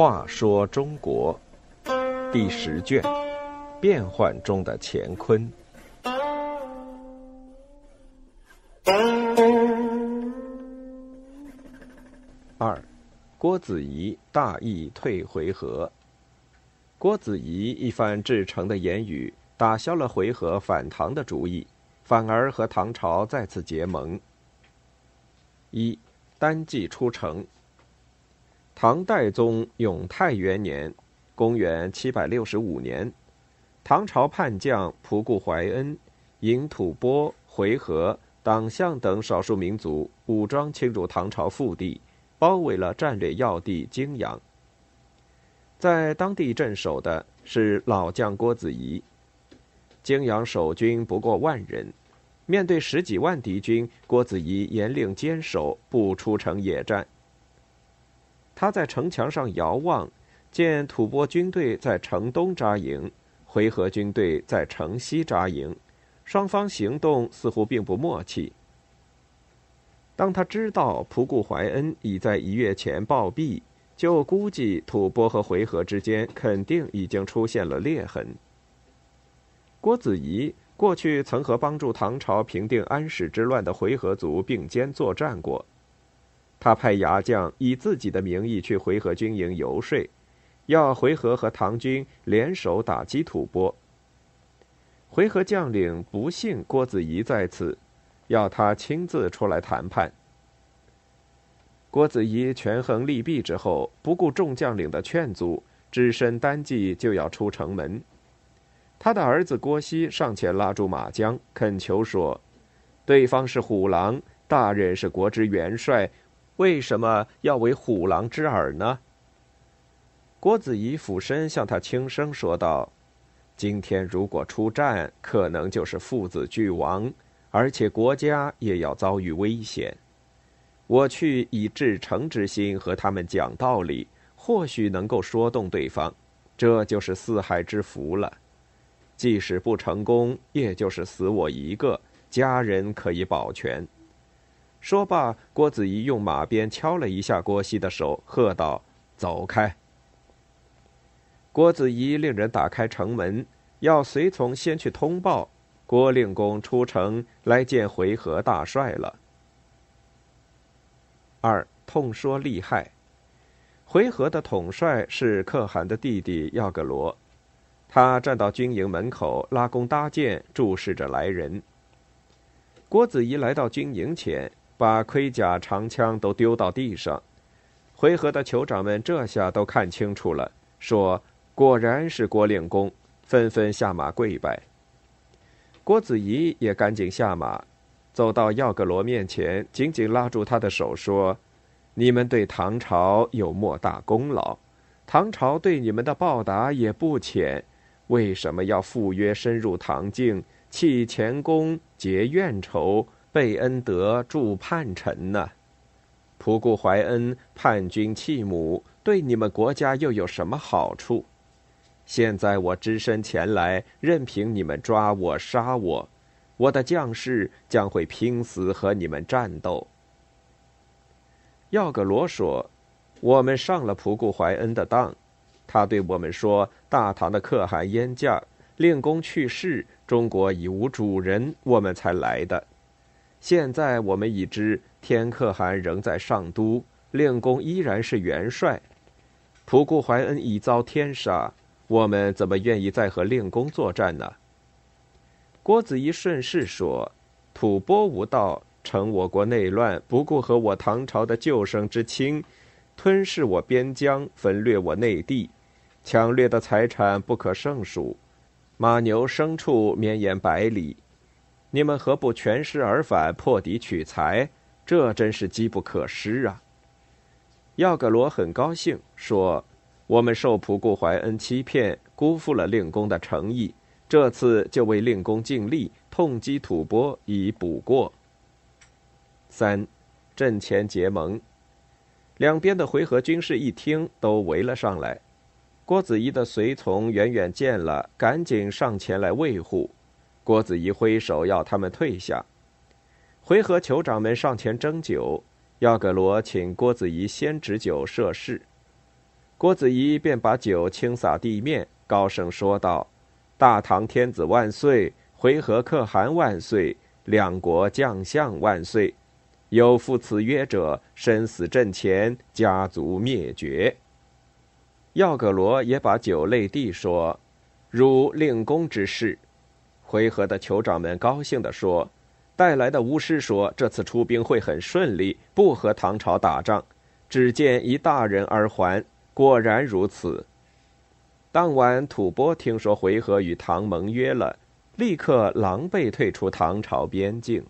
话说中国第十卷：变幻中的乾坤。二，郭子仪大义退回纥。郭子仪一番至诚的言语，打消了回纥反唐的主意，反而和唐朝再次结盟。一，单骑出城。唐代宗永泰元年，公元七百六十五年，唐朝叛将仆固怀恩引吐蕃、回纥、党项等少数民族武装侵入唐朝腹地，包围了战略要地泾阳。在当地镇守的是老将郭子仪。泾阳守军不过万人，面对十几万敌军，郭子仪严令坚守，不出城野战。他在城墙上遥望，见吐蕃军队在城东扎营，回纥军队在城西扎营，双方行动似乎并不默契。当他知道仆固怀恩已在一月前暴毙，就估计吐蕃和回纥之间肯定已经出现了裂痕。郭子仪过去曾和帮助唐朝平定安史之乱的回纥族并肩作战过。他派牙将以自己的名义去回纥军营游说，要回纥和唐军联手打击吐蕃。回纥将领不信郭子仪在此，要他亲自出来谈判。郭子仪权衡利弊之后，不顾众将领的劝阻，只身单骑就要出城门。他的儿子郭熙上前拉住马缰，恳求说：“对方是虎狼，大人是国之元帅。”为什么要为虎狼之耳呢？郭子仪俯身向他轻声说道：“今天如果出战，可能就是父子俱亡，而且国家也要遭遇危险。我去以至诚之心和他们讲道理，或许能够说动对方，这就是四海之福了。即使不成功，也就是死我一个，家人可以保全。”说罢，郭子仪用马鞭敲了一下郭熙的手，喝道：“走开！”郭子仪令人打开城门，要随从先去通报郭令公出城来见回纥大帅了。二痛说利害，回纥的统帅是可汗的弟弟耀个罗，他站到军营门口拉弓搭箭，注视着来人。郭子仪来到军营前。把盔甲、长枪都丢到地上，回纥的酋长们这下都看清楚了，说：“果然是郭令公。”纷纷下马跪拜。郭子仪也赶紧下马，走到耀格罗面前，紧紧拉住他的手，说：“你们对唐朝有莫大功劳，唐朝对你们的报答也不浅，为什么要赴约深入唐境，弃前功，结怨仇？”贝恩德助叛臣呢？仆固怀恩叛军弃母，对你们国家又有什么好处？现在我只身前来，任凭你们抓我杀我，我的将士将会拼死和你们战斗。耀格罗说：“我们上了仆固怀恩的当，他对我们说，大唐的可汗燕驾，令公去世，中国已无主人，我们才来的。”现在我们已知天可汗仍在上都，令公依然是元帅。仆固怀恩已遭天杀，我们怎么愿意再和令公作战呢？郭子仪顺势说：“吐蕃无道，成我国内乱，不顾和我唐朝的救生之亲，吞噬我边疆，焚掠我内地，抢掠的财产不可胜数，马牛牲畜绵延百里。”你们何不全师而返，破敌取财？这真是机不可失啊！耀格罗很高兴，说：“我们受仆固怀恩欺骗，辜负了令公的诚意，这次就为令公尽力，痛击吐蕃以补过。”三，阵前结盟，两边的回纥军士一听，都围了上来。郭子仪的随从远远见了，赶紧上前来卫护。郭子仪挥手要他们退下，回纥酋长们上前斟酒，亚葛罗请郭子仪先执酒设誓。郭子仪便把酒倾洒地面，高声说道：“大唐天子万岁！回纥可汗万岁！两国将相万岁！有负此约者，身死阵前，家族灭绝。”亚葛罗也把酒泪地说：“如令公之事。”回纥的酋长们高兴地说。带来的巫师说：“这次出兵会很顺利，不和唐朝打仗，只见一大人而还。”果然如此。当晚，吐蕃听说回纥与唐盟约了，立刻狼狈退出唐朝边境。